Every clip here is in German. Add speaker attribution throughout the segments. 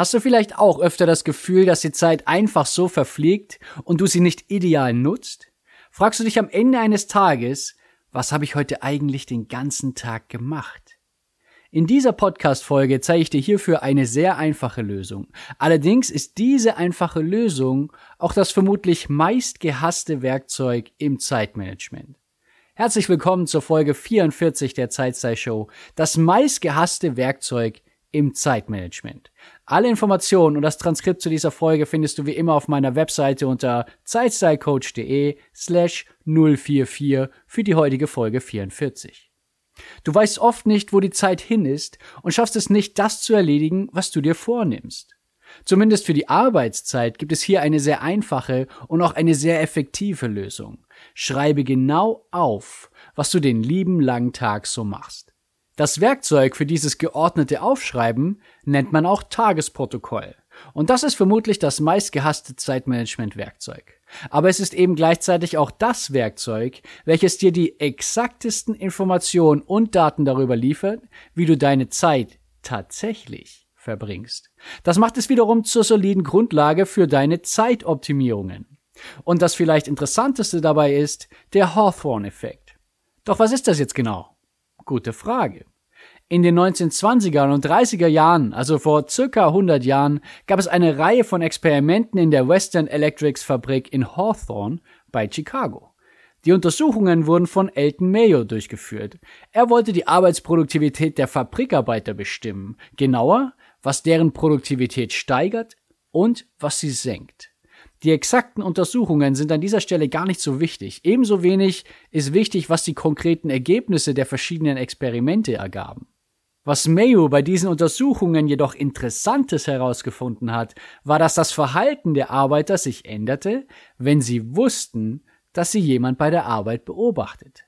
Speaker 1: Hast du vielleicht auch öfter das Gefühl, dass die Zeit einfach so verfliegt und du sie nicht ideal nutzt? Fragst du dich am Ende eines Tages, was habe ich heute eigentlich den ganzen Tag gemacht? In dieser Podcast-Folge zeige ich dir hierfür eine sehr einfache Lösung. Allerdings ist diese einfache Lösung auch das vermutlich meist gehasste Werkzeug im Zeitmanagement. Herzlich willkommen zur Folge 44 der Zeitstyle Show, das meist gehasste Werkzeug im Zeitmanagement. Alle Informationen und das Transkript zu dieser Folge findest du wie immer auf meiner Webseite unter zeitstylecoach.de slash 044 für die heutige Folge 44. Du weißt oft nicht, wo die Zeit hin ist und schaffst es nicht, das zu erledigen, was du dir vornimmst. Zumindest für die Arbeitszeit gibt es hier eine sehr einfache und auch eine sehr effektive Lösung. Schreibe genau auf, was du den lieben langen Tag so machst. Das Werkzeug für dieses geordnete Aufschreiben nennt man auch Tagesprotokoll. Und das ist vermutlich das meistgehasste Zeitmanagement-Werkzeug. Aber es ist eben gleichzeitig auch das Werkzeug, welches dir die exaktesten Informationen und Daten darüber liefert, wie du deine Zeit tatsächlich verbringst. Das macht es wiederum zur soliden Grundlage für deine Zeitoptimierungen. Und das vielleicht interessanteste dabei ist der Hawthorne-Effekt. Doch was ist das jetzt genau? Gute Frage. In den 1920er und 30er Jahren, also vor circa 100 Jahren, gab es eine Reihe von Experimenten in der Western Electrics Fabrik in Hawthorne bei Chicago. Die Untersuchungen wurden von Elton Mayo durchgeführt. Er wollte die Arbeitsproduktivität der Fabrikarbeiter bestimmen, genauer, was deren Produktivität steigert und was sie senkt. Die exakten Untersuchungen sind an dieser Stelle gar nicht so wichtig. Ebenso wenig ist wichtig, was die konkreten Ergebnisse der verschiedenen Experimente ergaben. Was Mayo bei diesen Untersuchungen jedoch Interessantes herausgefunden hat, war, dass das Verhalten der Arbeiter sich änderte, wenn sie wussten, dass sie jemand bei der Arbeit beobachtet.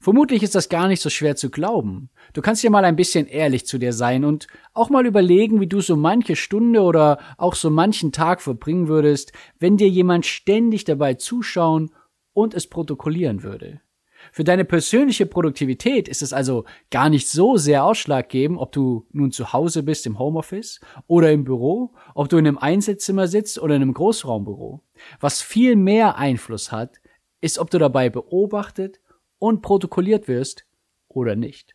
Speaker 1: Vermutlich ist das gar nicht so schwer zu glauben. Du kannst ja mal ein bisschen ehrlich zu dir sein und auch mal überlegen, wie du so manche Stunde oder auch so manchen Tag verbringen würdest, wenn dir jemand ständig dabei zuschauen und es protokollieren würde. Für deine persönliche Produktivität ist es also gar nicht so sehr ausschlaggebend, ob du nun zu Hause bist im Homeoffice oder im Büro, ob du in einem Einzelzimmer sitzt oder in einem Großraumbüro. Was viel mehr Einfluss hat, ist, ob du dabei beobachtet und protokolliert wirst oder nicht.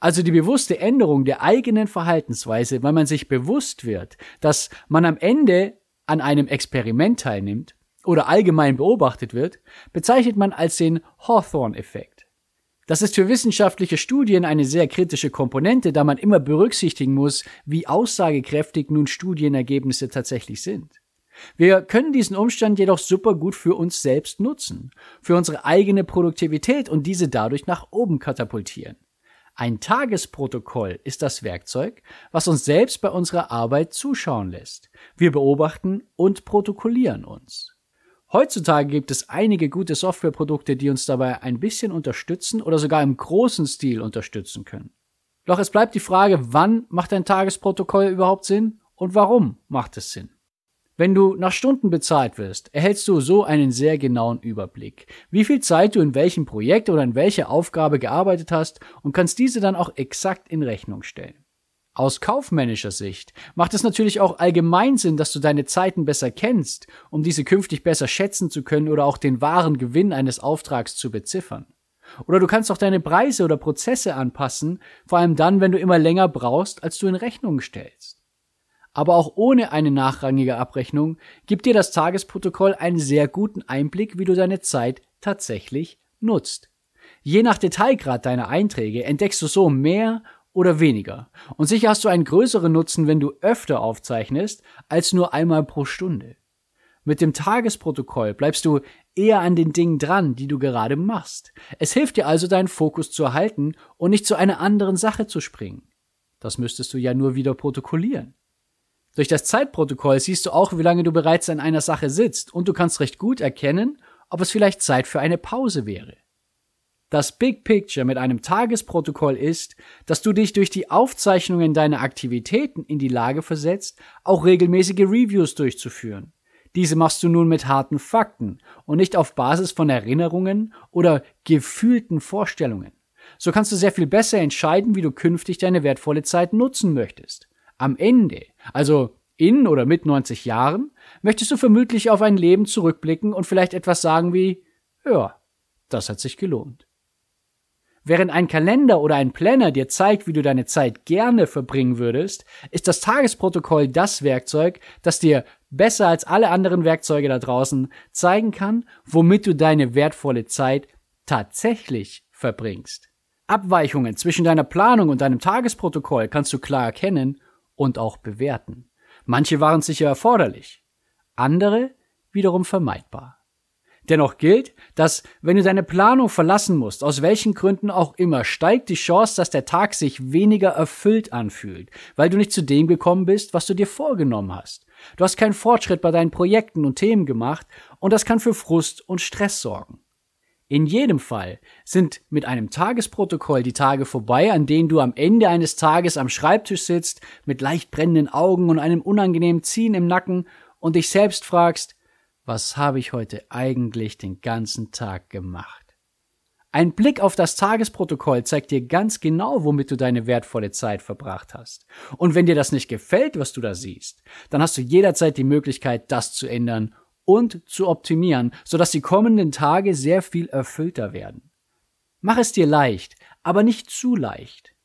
Speaker 1: Also die bewusste Änderung der eigenen Verhaltensweise, weil man sich bewusst wird, dass man am Ende an einem Experiment teilnimmt oder allgemein beobachtet wird, bezeichnet man als den Hawthorne-Effekt. Das ist für wissenschaftliche Studien eine sehr kritische Komponente, da man immer berücksichtigen muss, wie aussagekräftig nun Studienergebnisse tatsächlich sind. Wir können diesen Umstand jedoch super gut für uns selbst nutzen, für unsere eigene Produktivität und diese dadurch nach oben katapultieren. Ein Tagesprotokoll ist das Werkzeug, was uns selbst bei unserer Arbeit zuschauen lässt. Wir beobachten und protokollieren uns. Heutzutage gibt es einige gute Softwareprodukte, die uns dabei ein bisschen unterstützen oder sogar im großen Stil unterstützen können. Doch es bleibt die Frage, wann macht ein Tagesprotokoll überhaupt Sinn und warum macht es Sinn? Wenn du nach Stunden bezahlt wirst, erhältst du so einen sehr genauen Überblick, wie viel Zeit du in welchem Projekt oder in welcher Aufgabe gearbeitet hast und kannst diese dann auch exakt in Rechnung stellen. Aus kaufmännischer Sicht macht es natürlich auch allgemein Sinn, dass du deine Zeiten besser kennst, um diese künftig besser schätzen zu können oder auch den wahren Gewinn eines Auftrags zu beziffern. Oder du kannst auch deine Preise oder Prozesse anpassen, vor allem dann, wenn du immer länger brauchst, als du in Rechnung stellst. Aber auch ohne eine nachrangige Abrechnung gibt dir das Tagesprotokoll einen sehr guten Einblick, wie du deine Zeit tatsächlich nutzt. Je nach Detailgrad deiner Einträge entdeckst du so mehr oder weniger. Und sicher hast du einen größeren Nutzen, wenn du öfter aufzeichnest, als nur einmal pro Stunde. Mit dem Tagesprotokoll bleibst du eher an den Dingen dran, die du gerade machst. Es hilft dir also, deinen Fokus zu erhalten und nicht zu einer anderen Sache zu springen. Das müsstest du ja nur wieder protokollieren. Durch das Zeitprotokoll siehst du auch, wie lange du bereits an einer Sache sitzt und du kannst recht gut erkennen, ob es vielleicht Zeit für eine Pause wäre. Das Big Picture mit einem Tagesprotokoll ist, dass du dich durch die Aufzeichnungen deiner Aktivitäten in die Lage versetzt, auch regelmäßige Reviews durchzuführen. Diese machst du nun mit harten Fakten und nicht auf Basis von Erinnerungen oder gefühlten Vorstellungen. So kannst du sehr viel besser entscheiden, wie du künftig deine wertvolle Zeit nutzen möchtest. Am Ende, also in oder mit 90 Jahren, möchtest du vermutlich auf ein Leben zurückblicken und vielleicht etwas sagen wie, ja, das hat sich gelohnt. Während ein Kalender oder ein Planner dir zeigt, wie du deine Zeit gerne verbringen würdest, ist das Tagesprotokoll das Werkzeug, das dir besser als alle anderen Werkzeuge da draußen zeigen kann, womit du deine wertvolle Zeit tatsächlich verbringst. Abweichungen zwischen deiner Planung und deinem Tagesprotokoll kannst du klar erkennen und auch bewerten. Manche waren sicher erforderlich, andere wiederum vermeidbar. Dennoch gilt, dass wenn du deine Planung verlassen musst, aus welchen Gründen auch immer, steigt die Chance, dass der Tag sich weniger erfüllt anfühlt, weil du nicht zu dem gekommen bist, was du dir vorgenommen hast. Du hast keinen Fortschritt bei deinen Projekten und Themen gemacht und das kann für Frust und Stress sorgen. In jedem Fall sind mit einem Tagesprotokoll die Tage vorbei, an denen du am Ende eines Tages am Schreibtisch sitzt, mit leicht brennenden Augen und einem unangenehmen Ziehen im Nacken und dich selbst fragst, was habe ich heute eigentlich den ganzen Tag gemacht? Ein Blick auf das Tagesprotokoll zeigt dir ganz genau, womit du deine wertvolle Zeit verbracht hast. Und wenn dir das nicht gefällt, was du da siehst, dann hast du jederzeit die Möglichkeit, das zu ändern und zu optimieren, sodass die kommenden Tage sehr viel erfüllter werden. Mach es dir leicht, aber nicht zu leicht.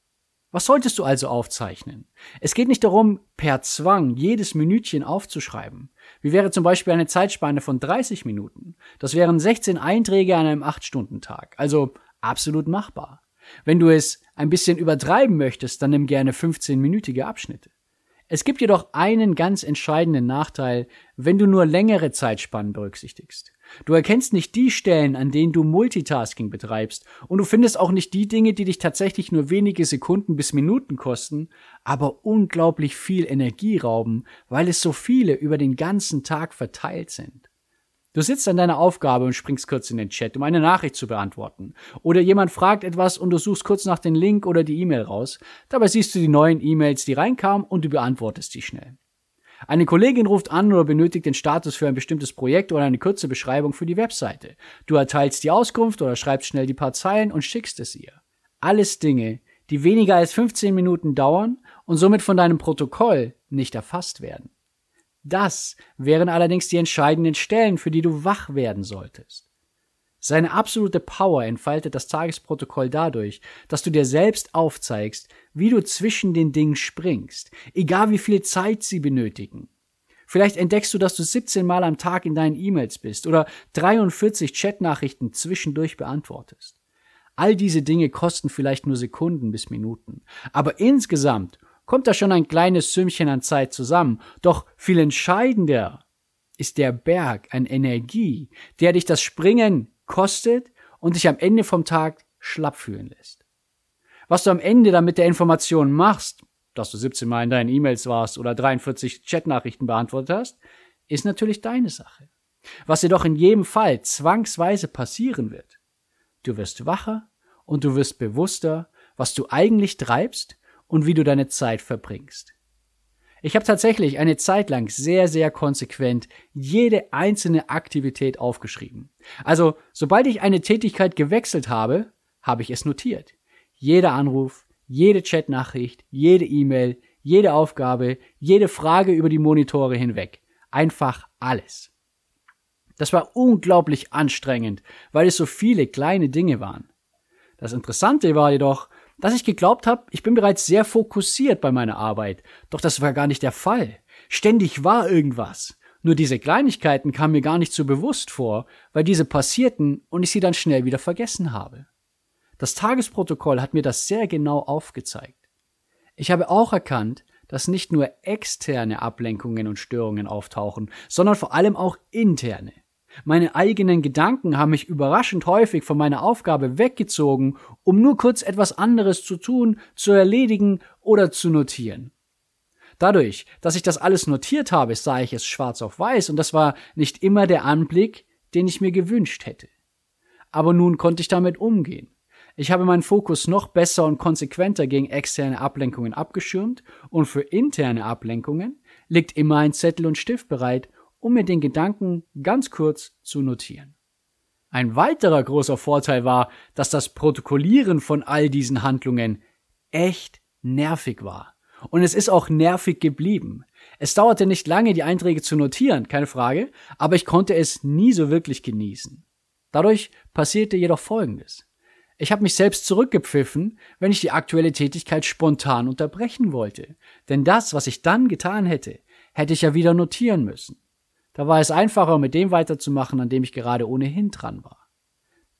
Speaker 1: Was solltest du also aufzeichnen? Es geht nicht darum, per Zwang jedes Minütchen aufzuschreiben. Wie wäre zum Beispiel eine Zeitspanne von 30 Minuten? Das wären 16 Einträge an einem 8-Stunden-Tag. Also absolut machbar. Wenn du es ein bisschen übertreiben möchtest, dann nimm gerne 15-minütige Abschnitte. Es gibt jedoch einen ganz entscheidenden Nachteil, wenn du nur längere Zeitspannen berücksichtigst. Du erkennst nicht die Stellen, an denen du Multitasking betreibst, und du findest auch nicht die Dinge, die dich tatsächlich nur wenige Sekunden bis Minuten kosten, aber unglaublich viel Energie rauben, weil es so viele über den ganzen Tag verteilt sind. Du sitzt an deiner Aufgabe und springst kurz in den Chat, um eine Nachricht zu beantworten. Oder jemand fragt etwas und du suchst kurz nach den Link oder die E-Mail raus. Dabei siehst du die neuen E-Mails, die reinkamen und du beantwortest die schnell. Eine Kollegin ruft an oder benötigt den Status für ein bestimmtes Projekt oder eine kurze Beschreibung für die Webseite. Du erteilst die Auskunft oder schreibst schnell die paar Zeilen und schickst es ihr. Alles Dinge, die weniger als 15 Minuten dauern und somit von deinem Protokoll nicht erfasst werden. Das wären allerdings die entscheidenden Stellen, für die du wach werden solltest. Seine absolute Power entfaltet das Tagesprotokoll dadurch, dass du dir selbst aufzeigst, wie du zwischen den Dingen springst, egal wie viel Zeit sie benötigen. Vielleicht entdeckst du, dass du 17 Mal am Tag in deinen E-Mails bist oder 43 Chatnachrichten zwischendurch beantwortest. All diese Dinge kosten vielleicht nur Sekunden bis Minuten, aber insgesamt kommt da schon ein kleines Sümmchen an Zeit zusammen. Doch viel entscheidender ist der Berg an Energie, der dich das Springen kostet und dich am Ende vom Tag schlapp fühlen lässt. Was du am Ende dann mit der Information machst, dass du 17 Mal in deinen E-Mails warst oder 43 Chatnachrichten beantwortet hast, ist natürlich deine Sache. Was jedoch in jedem Fall zwangsweise passieren wird. Du wirst wacher und du wirst bewusster, was du eigentlich treibst und wie du deine Zeit verbringst. Ich habe tatsächlich eine Zeit lang sehr, sehr konsequent jede einzelne Aktivität aufgeschrieben. Also, sobald ich eine Tätigkeit gewechselt habe, habe ich es notiert. Jeder Anruf, jede Chatnachricht, jede E-Mail, jede Aufgabe, jede Frage über die Monitore hinweg. Einfach alles. Das war unglaublich anstrengend, weil es so viele kleine Dinge waren. Das Interessante war jedoch, dass ich geglaubt habe, ich bin bereits sehr fokussiert bei meiner Arbeit. Doch das war gar nicht der Fall. Ständig war irgendwas. Nur diese Kleinigkeiten kamen mir gar nicht so bewusst vor, weil diese passierten und ich sie dann schnell wieder vergessen habe. Das Tagesprotokoll hat mir das sehr genau aufgezeigt. Ich habe auch erkannt, dass nicht nur externe Ablenkungen und Störungen auftauchen, sondern vor allem auch interne. Meine eigenen Gedanken haben mich überraschend häufig von meiner Aufgabe weggezogen, um nur kurz etwas anderes zu tun, zu erledigen oder zu notieren. Dadurch, dass ich das alles notiert habe, sah ich es schwarz auf weiß und das war nicht immer der Anblick, den ich mir gewünscht hätte. Aber nun konnte ich damit umgehen. Ich habe meinen Fokus noch besser und konsequenter gegen externe Ablenkungen abgeschirmt und für interne Ablenkungen liegt immer ein Zettel und Stift bereit, um mir den Gedanken ganz kurz zu notieren. Ein weiterer großer Vorteil war, dass das Protokollieren von all diesen Handlungen echt nervig war. Und es ist auch nervig geblieben. Es dauerte nicht lange, die Einträge zu notieren, keine Frage, aber ich konnte es nie so wirklich genießen. Dadurch passierte jedoch Folgendes. Ich habe mich selbst zurückgepfiffen, wenn ich die aktuelle Tätigkeit spontan unterbrechen wollte. Denn das, was ich dann getan hätte, hätte ich ja wieder notieren müssen. Da war es einfacher, mit dem weiterzumachen, an dem ich gerade ohnehin dran war.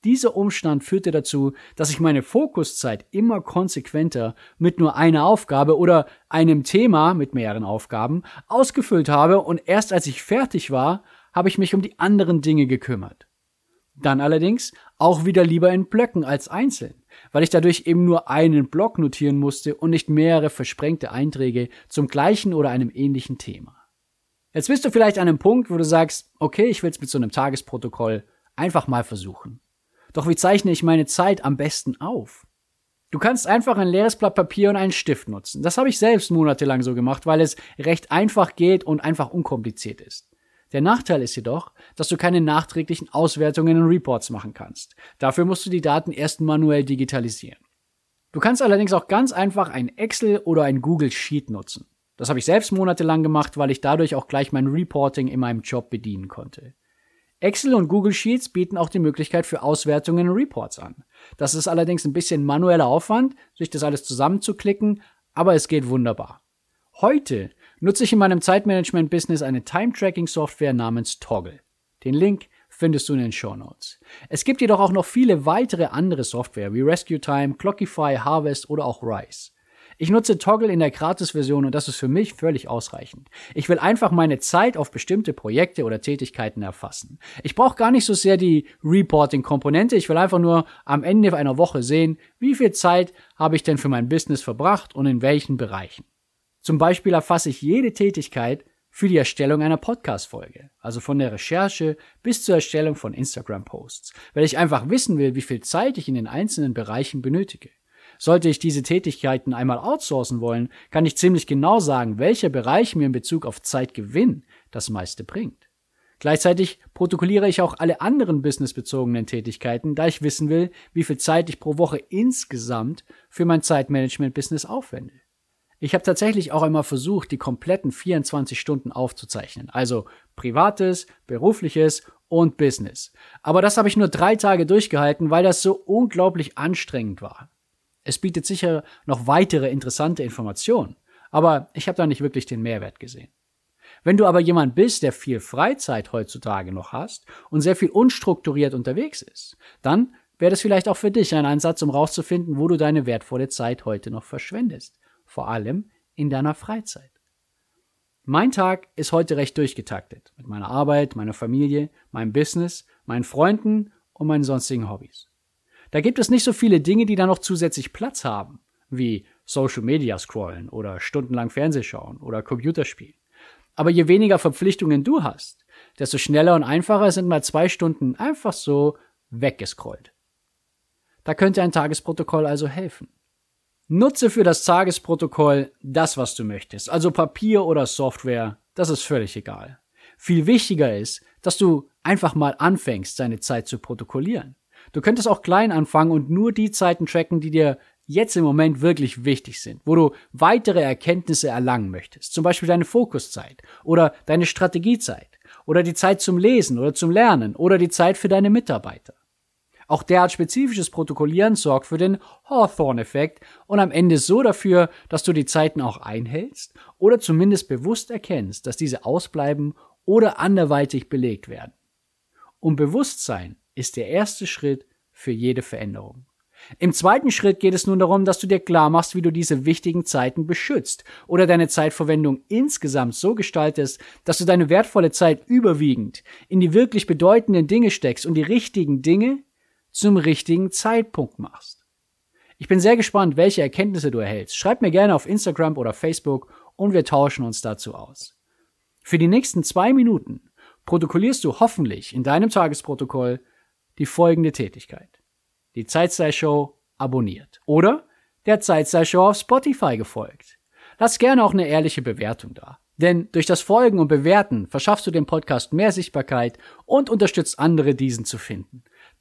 Speaker 1: Dieser Umstand führte dazu, dass ich meine Fokuszeit immer konsequenter mit nur einer Aufgabe oder einem Thema mit mehreren Aufgaben ausgefüllt habe und erst als ich fertig war, habe ich mich um die anderen Dinge gekümmert. Dann allerdings auch wieder lieber in Blöcken als einzeln, weil ich dadurch eben nur einen Block notieren musste und nicht mehrere versprengte Einträge zum gleichen oder einem ähnlichen Thema. Jetzt bist du vielleicht an einem Punkt, wo du sagst, okay, ich will es mit so einem Tagesprotokoll einfach mal versuchen. Doch wie zeichne ich meine Zeit am besten auf? Du kannst einfach ein leeres Blatt Papier und einen Stift nutzen. Das habe ich selbst monatelang so gemacht, weil es recht einfach geht und einfach unkompliziert ist. Der Nachteil ist jedoch, dass du keine nachträglichen Auswertungen und Reports machen kannst. Dafür musst du die Daten erst manuell digitalisieren. Du kannst allerdings auch ganz einfach ein Excel oder ein Google Sheet nutzen. Das habe ich selbst monatelang gemacht, weil ich dadurch auch gleich mein Reporting in meinem Job bedienen konnte. Excel und Google Sheets bieten auch die Möglichkeit für Auswertungen und Reports an. Das ist allerdings ein bisschen manueller Aufwand, sich das alles zusammenzuklicken, aber es geht wunderbar. Heute nutze ich in meinem Zeitmanagement-Business eine Time-Tracking-Software namens Toggle. Den Link findest du in den Show Notes. Es gibt jedoch auch noch viele weitere andere Software wie Rescue Time, Clockify, Harvest oder auch Rise. Ich nutze Toggle in der Gratis-Version und das ist für mich völlig ausreichend. Ich will einfach meine Zeit auf bestimmte Projekte oder Tätigkeiten erfassen. Ich brauche gar nicht so sehr die Reporting-Komponente. Ich will einfach nur am Ende einer Woche sehen, wie viel Zeit habe ich denn für mein Business verbracht und in welchen Bereichen. Zum Beispiel erfasse ich jede Tätigkeit für die Erstellung einer Podcast-Folge, also von der Recherche bis zur Erstellung von Instagram-Posts, weil ich einfach wissen will, wie viel Zeit ich in den einzelnen Bereichen benötige. Sollte ich diese Tätigkeiten einmal outsourcen wollen, kann ich ziemlich genau sagen, welcher Bereich mir in Bezug auf Zeitgewinn das meiste bringt. Gleichzeitig protokolliere ich auch alle anderen businessbezogenen Tätigkeiten, da ich wissen will, wie viel Zeit ich pro Woche insgesamt für mein Zeitmanagement-Business aufwende. Ich habe tatsächlich auch einmal versucht, die kompletten 24 Stunden aufzuzeichnen. Also privates, berufliches und Business. Aber das habe ich nur drei Tage durchgehalten, weil das so unglaublich anstrengend war. Es bietet sicher noch weitere interessante Informationen, aber ich habe da nicht wirklich den Mehrwert gesehen. Wenn du aber jemand bist, der viel Freizeit heutzutage noch hast und sehr viel unstrukturiert unterwegs ist, dann wäre das vielleicht auch für dich ein Ansatz, um rauszufinden, wo du deine wertvolle Zeit heute noch verschwendest. Vor allem in deiner Freizeit. Mein Tag ist heute recht durchgetaktet. Mit meiner Arbeit, meiner Familie, meinem Business, meinen Freunden und meinen sonstigen Hobbys. Da gibt es nicht so viele Dinge, die da noch zusätzlich Platz haben, wie Social Media scrollen oder stundenlang Fernseh schauen oder Computerspielen. Aber je weniger Verpflichtungen du hast, desto schneller und einfacher sind mal zwei Stunden einfach so weggescrollt. Da könnte ein Tagesprotokoll also helfen. Nutze für das Tagesprotokoll das, was du möchtest, also Papier oder Software, das ist völlig egal. Viel wichtiger ist, dass du einfach mal anfängst, deine Zeit zu protokollieren. Du könntest auch klein anfangen und nur die Zeiten tracken, die dir jetzt im Moment wirklich wichtig sind, wo du weitere Erkenntnisse erlangen möchtest. Zum Beispiel deine Fokuszeit oder deine Strategiezeit oder die Zeit zum Lesen oder zum Lernen oder die Zeit für deine Mitarbeiter. Auch derart spezifisches Protokollieren sorgt für den Hawthorne-Effekt und am Ende so dafür, dass du die Zeiten auch einhältst oder zumindest bewusst erkennst, dass diese ausbleiben oder anderweitig belegt werden. Um Bewusstsein ist der erste Schritt für jede Veränderung. Im zweiten Schritt geht es nun darum, dass du dir klar machst, wie du diese wichtigen Zeiten beschützt oder deine Zeitverwendung insgesamt so gestaltest, dass du deine wertvolle Zeit überwiegend in die wirklich bedeutenden Dinge steckst und die richtigen Dinge zum richtigen Zeitpunkt machst. Ich bin sehr gespannt, welche Erkenntnisse du erhältst. Schreib mir gerne auf Instagram oder Facebook und wir tauschen uns dazu aus. Für die nächsten zwei Minuten protokollierst du hoffentlich in deinem Tagesprotokoll die folgende Tätigkeit. Die Zeitstyle-Show abonniert oder der Zeitstyle-Show auf Spotify gefolgt. Lass gerne auch eine ehrliche Bewertung da. Denn durch das Folgen und Bewerten verschaffst du dem Podcast mehr Sichtbarkeit und unterstützt andere, diesen zu finden.